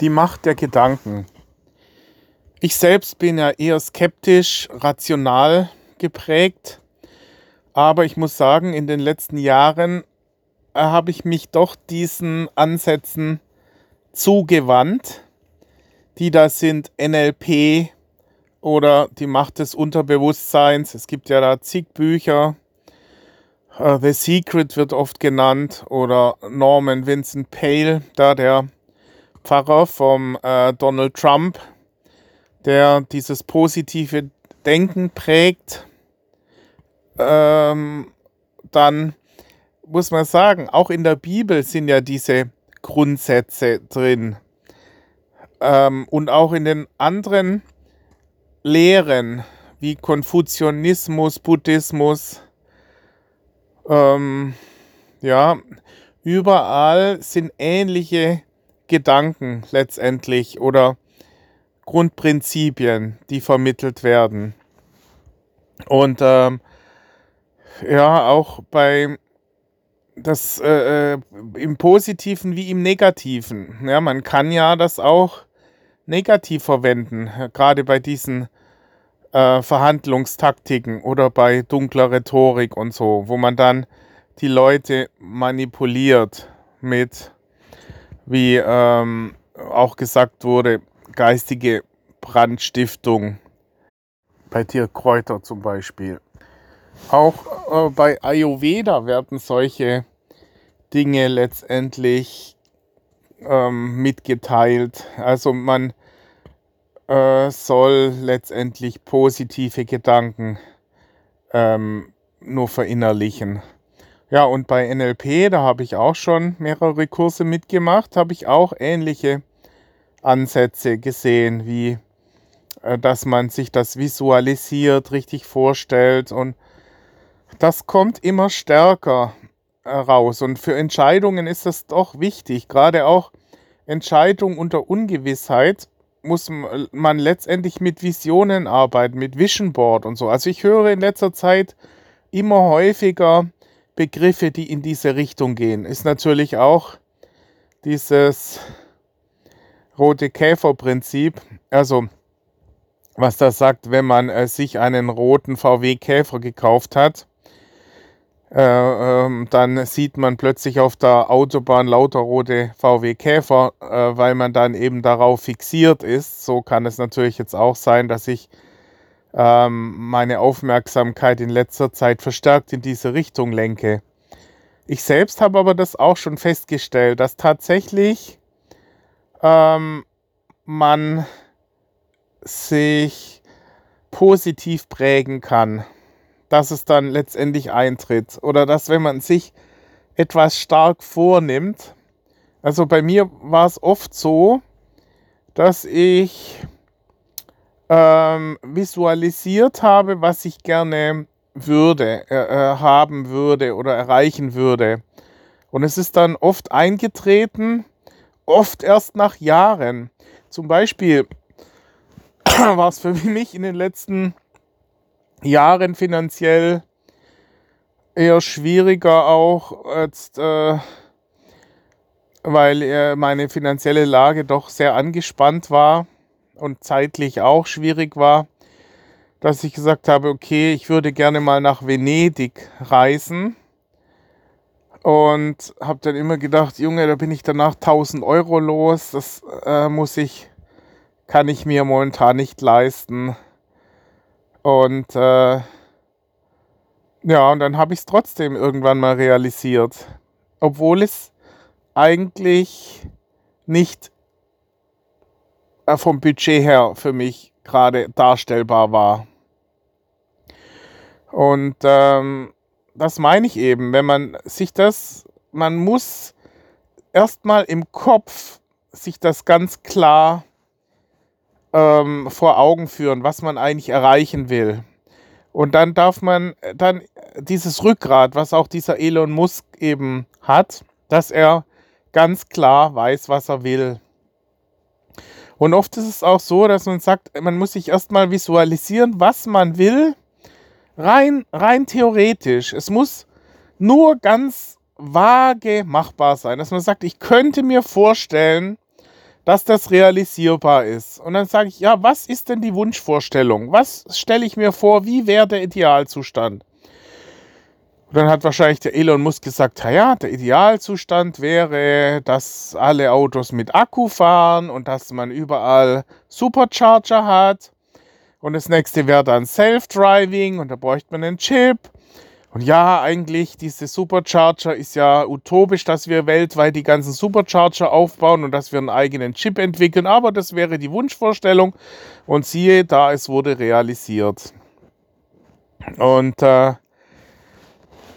Die Macht der Gedanken. Ich selbst bin ja eher skeptisch, rational geprägt, aber ich muss sagen, in den letzten Jahren äh, habe ich mich doch diesen Ansätzen zugewandt, die da sind NLP oder die Macht des Unterbewusstseins. Es gibt ja da zig Bücher. Uh, The Secret wird oft genannt oder Norman Vincent Pale, da der Pfarrer vom äh, Donald Trump, der dieses positive Denken prägt. Ähm, dann muss man sagen, auch in der Bibel sind ja diese Grundsätze drin. Ähm, und auch in den anderen Lehren wie Konfuzianismus, Buddhismus, ähm, ja, überall sind ähnliche Gedanken letztendlich oder Grundprinzipien, die vermittelt werden. Und ähm, ja, auch bei das äh, äh, im Positiven wie im Negativen. Ja, man kann ja das auch negativ verwenden, gerade bei diesen äh, Verhandlungstaktiken oder bei dunkler Rhetorik und so, wo man dann die Leute manipuliert mit wie ähm, auch gesagt wurde, geistige Brandstiftung. Bei Tierkräuter zum Beispiel. Auch äh, bei Ayurveda werden solche Dinge letztendlich ähm, mitgeteilt. Also man äh, soll letztendlich positive Gedanken ähm, nur verinnerlichen. Ja, und bei NLP, da habe ich auch schon mehrere Kurse mitgemacht, habe ich auch ähnliche Ansätze gesehen, wie äh, dass man sich das visualisiert, richtig vorstellt und das kommt immer stärker raus. Und für Entscheidungen ist das doch wichtig, gerade auch Entscheidungen unter Ungewissheit muss man letztendlich mit Visionen arbeiten, mit Vision Board und so. Also ich höre in letzter Zeit immer häufiger, Begriffe, die in diese Richtung gehen. Ist natürlich auch dieses rote Käfer-Prinzip. Also, was das sagt, wenn man äh, sich einen roten VW Käfer gekauft hat, äh, ähm, dann sieht man plötzlich auf der Autobahn lauter rote VW Käfer, äh, weil man dann eben darauf fixiert ist. So kann es natürlich jetzt auch sein, dass ich ähm, meine Aufmerksamkeit in letzter Zeit verstärkt in diese Richtung lenke. Ich selbst habe aber das auch schon festgestellt, dass tatsächlich ähm, man sich positiv prägen kann, dass es dann letztendlich eintritt oder dass wenn man sich etwas stark vornimmt, also bei mir war es oft so, dass ich ähm, visualisiert habe, was ich gerne würde, äh, äh, haben würde oder erreichen würde. Und es ist dann oft eingetreten, oft erst nach Jahren. Zum Beispiel war es für mich in den letzten Jahren finanziell eher schwieriger auch, jetzt, äh, weil äh, meine finanzielle Lage doch sehr angespannt war und zeitlich auch schwierig war, dass ich gesagt habe, okay, ich würde gerne mal nach Venedig reisen. Und habe dann immer gedacht, Junge, da bin ich danach 1000 Euro los. Das äh, muss ich, kann ich mir momentan nicht leisten. Und äh, ja, und dann habe ich es trotzdem irgendwann mal realisiert. Obwohl es eigentlich nicht vom Budget her für mich gerade darstellbar war. Und ähm, das meine ich eben, wenn man sich das, man muss erstmal im Kopf sich das ganz klar ähm, vor Augen führen, was man eigentlich erreichen will. Und dann darf man dann dieses Rückgrat, was auch dieser Elon Musk eben hat, dass er ganz klar weiß, was er will. Und oft ist es auch so, dass man sagt, man muss sich erstmal visualisieren, was man will. Rein, rein theoretisch. Es muss nur ganz vage machbar sein, dass man sagt, ich könnte mir vorstellen, dass das realisierbar ist. Und dann sage ich, ja, was ist denn die Wunschvorstellung? Was stelle ich mir vor, wie wäre der Idealzustand? Und dann hat wahrscheinlich der Elon Musk gesagt, ja, der Idealzustand wäre, dass alle Autos mit Akku fahren und dass man überall Supercharger hat. Und das nächste wäre dann Self-Driving und da bräuchte man einen Chip. Und ja, eigentlich, diese Supercharger ist ja utopisch, dass wir weltweit die ganzen Supercharger aufbauen und dass wir einen eigenen Chip entwickeln. Aber das wäre die Wunschvorstellung. Und siehe, da es wurde realisiert. Und äh,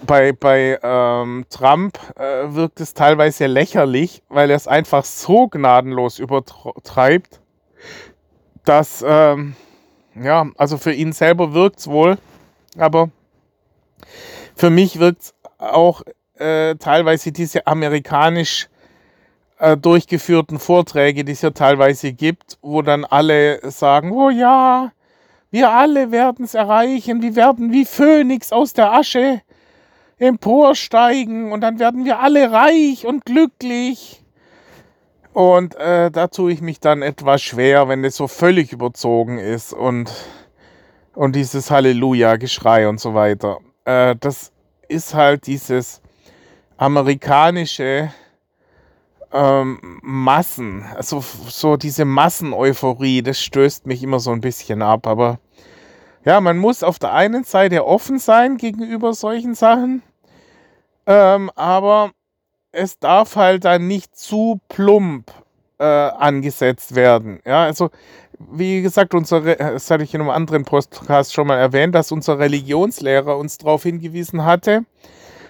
bei, bei ähm, Trump äh, wirkt es teilweise lächerlich, weil er es einfach so gnadenlos übertreibt, dass, ähm, ja, also für ihn selber wirkt es wohl, aber für mich wirkt es auch äh, teilweise diese amerikanisch äh, durchgeführten Vorträge, die es ja teilweise gibt, wo dann alle sagen, oh ja, wir alle werden es erreichen, wir werden wie Phönix aus der Asche emporsteigen und dann werden wir alle reich und glücklich. Und äh, da tue ich mich dann etwas schwer, wenn es so völlig überzogen ist und, und dieses Halleluja-Geschrei und so weiter. Äh, das ist halt dieses amerikanische ähm, Massen, also so diese Masseneuphorie, das stößt mich immer so ein bisschen ab. Aber ja, man muss auf der einen Seite offen sein gegenüber solchen Sachen ähm, aber es darf halt dann nicht zu plump äh, angesetzt werden. Ja, also wie gesagt, unsere, das hatte ich in einem anderen Podcast schon mal erwähnt, dass unser Religionslehrer uns darauf hingewiesen hatte,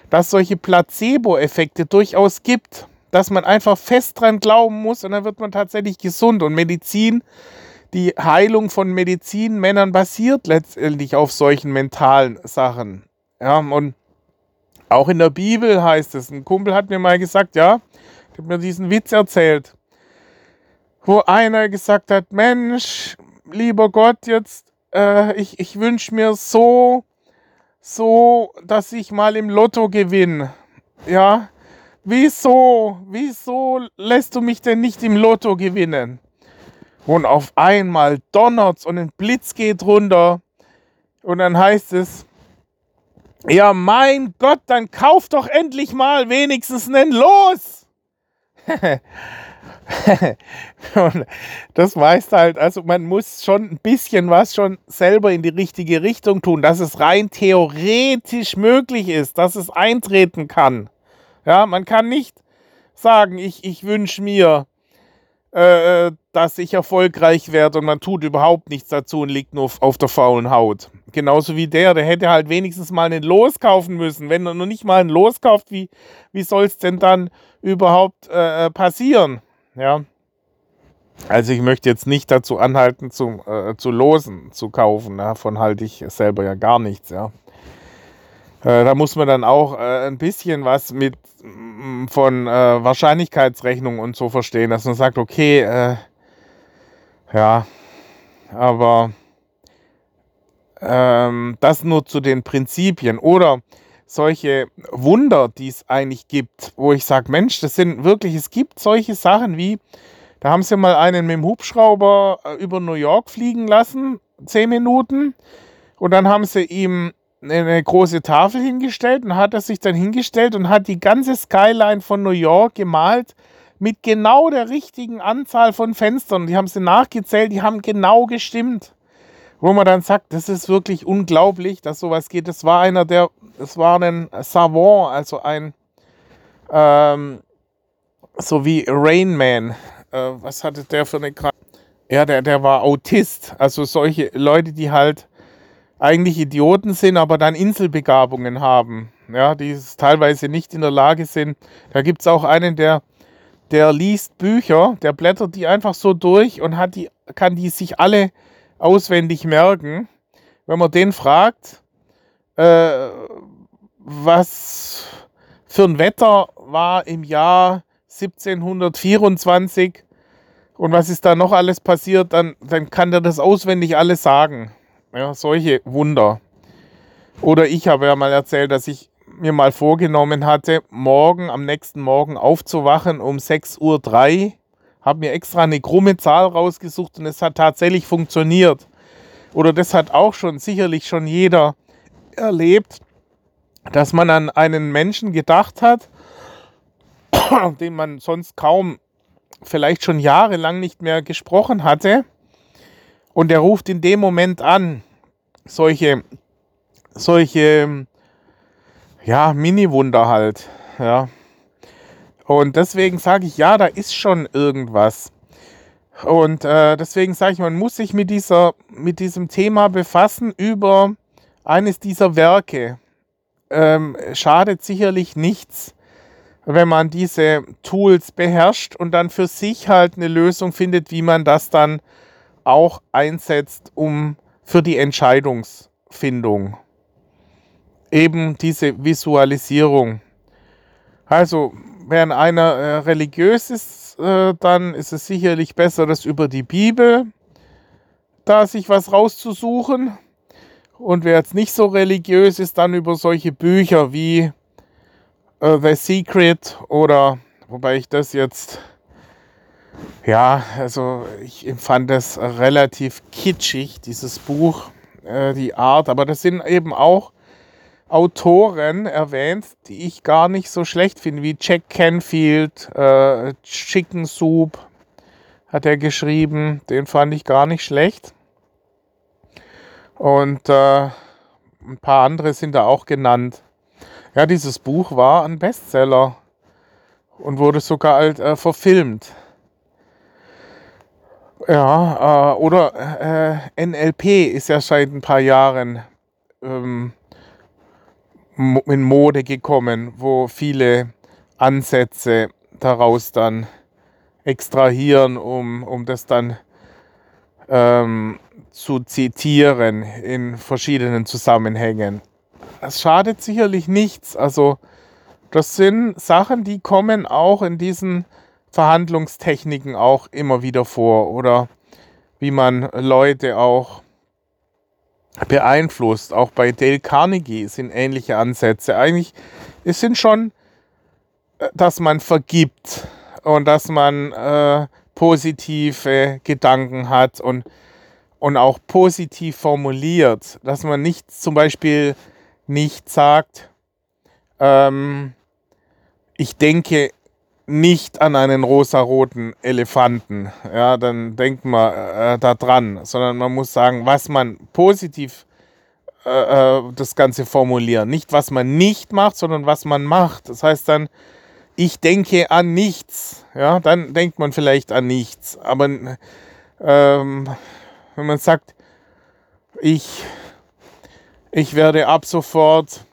dass solche Placebo-Effekte durchaus gibt, dass man einfach fest dran glauben muss und dann wird man tatsächlich gesund. Und Medizin, die Heilung von Medizinmännern basiert letztendlich auf solchen mentalen Sachen. Ja, und auch in der Bibel heißt es, ein Kumpel hat mir mal gesagt, ja, habe mir diesen Witz erzählt, wo einer gesagt hat, Mensch, lieber Gott, jetzt, äh, ich, ich wünsche mir so, so, dass ich mal im Lotto gewinne. Ja, wieso, wieso lässt du mich denn nicht im Lotto gewinnen? Und auf einmal donnert's und ein Blitz geht runter. Und dann heißt es, ja, mein Gott, dann kauf doch endlich mal wenigstens einen Los. das weißt halt, also man muss schon ein bisschen was schon selber in die richtige Richtung tun, dass es rein theoretisch möglich ist, dass es eintreten kann. Ja, man kann nicht sagen, ich, ich wünsche mir, äh, dass ich erfolgreich werde und man tut überhaupt nichts dazu und liegt nur auf der faulen Haut. Genauso wie der, der hätte halt wenigstens mal einen Los kaufen müssen. Wenn er noch nicht mal einen Los kauft, wie, wie soll es denn dann überhaupt äh, äh, passieren? Ja. Also ich möchte jetzt nicht dazu anhalten, zu, äh, zu losen, zu kaufen. Davon halte ich selber ja gar nichts, ja. Äh, da muss man dann auch äh, ein bisschen was mit mm, von äh, Wahrscheinlichkeitsrechnung und so verstehen, dass man sagt, okay, äh, ja, aber ähm, das nur zu den Prinzipien oder solche Wunder, die es eigentlich gibt, wo ich sage, Mensch, das sind wirklich, es gibt solche Sachen wie, da haben sie mal einen mit dem Hubschrauber über New York fliegen lassen, zehn Minuten, und dann haben sie ihm eine große Tafel hingestellt und hat er sich dann hingestellt und hat die ganze Skyline von New York gemalt mit genau der richtigen Anzahl von Fenstern. Die haben sie nachgezählt, die haben genau gestimmt wo man dann sagt, das ist wirklich unglaublich, dass sowas geht. Das war einer der, das war ein Savant, also ein, ähm, so wie Rain Man. Äh, was hatte der für eine Krankheit? Ja, der, der war Autist. Also solche Leute, die halt eigentlich Idioten sind, aber dann Inselbegabungen haben. Ja, die teilweise nicht in der Lage sind. Da gibt es auch einen, der, der liest Bücher, der blättert die einfach so durch und hat die, kann die sich alle auswendig merken. Wenn man den fragt, äh, was für ein Wetter war im Jahr 1724 und was ist da noch alles passiert, dann, dann kann der das auswendig alles sagen. Ja, solche Wunder. Oder ich habe ja mal erzählt, dass ich mir mal vorgenommen hatte, morgen, am nächsten Morgen aufzuwachen um 6.03 Uhr habe mir extra eine krumme Zahl rausgesucht und es hat tatsächlich funktioniert. Oder das hat auch schon sicherlich schon jeder erlebt, dass man an einen Menschen gedacht hat, den man sonst kaum, vielleicht schon jahrelang nicht mehr gesprochen hatte. Und der ruft in dem Moment an. Solche, solche, ja, Mini-Wunder halt. Ja. Und deswegen sage ich, ja, da ist schon irgendwas. Und äh, deswegen sage ich, man muss sich mit, dieser, mit diesem Thema befassen über eines dieser Werke. Ähm, schadet sicherlich nichts, wenn man diese Tools beherrscht und dann für sich halt eine Lösung findet, wie man das dann auch einsetzt, um für die Entscheidungsfindung. Eben diese Visualisierung. Also, wenn einer äh, religiös ist, äh, dann ist es sicherlich besser, das über die Bibel da sich was rauszusuchen. Und wer jetzt nicht so religiös ist, dann über solche Bücher wie äh, The Secret oder, wobei ich das jetzt, ja, also ich empfand das relativ kitschig, dieses Buch, äh, die Art, aber das sind eben auch Autoren erwähnt, die ich gar nicht so schlecht finde, wie Jack Canfield, äh, Chicken Soup hat er geschrieben, den fand ich gar nicht schlecht. Und äh, ein paar andere sind da auch genannt. Ja, dieses Buch war ein Bestseller und wurde sogar halt, äh, verfilmt. Ja, äh, oder äh, NLP ist ja seit ein paar Jahren ähm, in Mode gekommen, wo viele Ansätze daraus dann extrahieren, um, um das dann ähm, zu zitieren in verschiedenen Zusammenhängen. Es schadet sicherlich nichts. Also das sind Sachen, die kommen auch in diesen Verhandlungstechniken auch immer wieder vor oder wie man Leute auch beeinflusst. Auch bei Dale Carnegie sind ähnliche Ansätze. Eigentlich, es sind schon, äh, dass man vergibt und dass man äh, positive Gedanken hat und, und auch positiv formuliert. Dass man nicht zum Beispiel nicht sagt, ähm, ich denke nicht an einen rosaroten Elefanten, ja, dann denkt man äh, da dran, sondern man muss sagen, was man positiv äh, äh, das Ganze formulieren. Nicht, was man nicht macht, sondern was man macht. Das heißt dann, ich denke an nichts, ja, dann denkt man vielleicht an nichts. Aber ähm, wenn man sagt, ich, ich werde ab sofort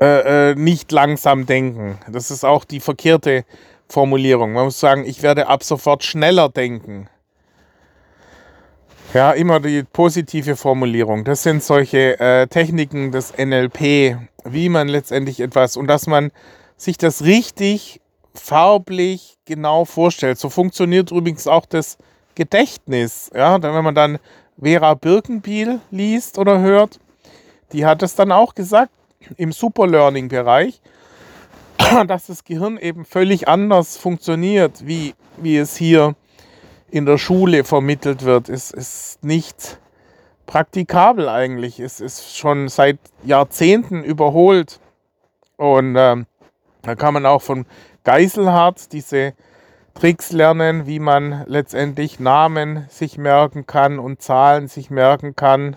äh, äh, nicht langsam denken. Das ist auch die verkehrte Formulierung. Man muss sagen, ich werde ab sofort schneller denken. Ja, immer die positive Formulierung. Das sind solche äh, Techniken des NLP, wie man letztendlich etwas und dass man sich das richtig farblich genau vorstellt. So funktioniert übrigens auch das Gedächtnis. Ja, wenn man dann Vera Birkenbiel liest oder hört, die hat es dann auch gesagt, im Superlearning-Bereich, dass das Gehirn eben völlig anders funktioniert, wie, wie es hier in der Schule vermittelt wird. Es ist nicht praktikabel eigentlich. Es ist schon seit Jahrzehnten überholt. Und äh, da kann man auch von Geiselhardt diese Tricks lernen, wie man letztendlich Namen sich merken kann und Zahlen sich merken kann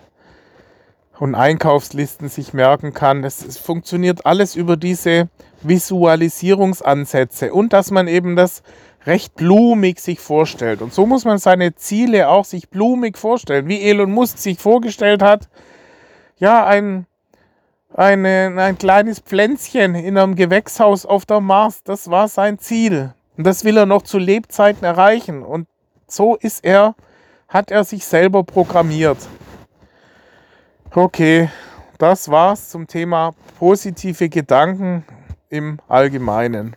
und Einkaufslisten sich merken kann. Das funktioniert alles über diese Visualisierungsansätze und dass man eben das recht blumig sich vorstellt. Und so muss man seine Ziele auch sich blumig vorstellen, wie Elon Musk sich vorgestellt hat. Ja, ein, eine, ein kleines Pflänzchen in einem Gewächshaus auf der Mars, das war sein Ziel. Und das will er noch zu Lebzeiten erreichen. Und so ist er, hat er sich selber programmiert. Okay, das war's zum Thema positive Gedanken im Allgemeinen.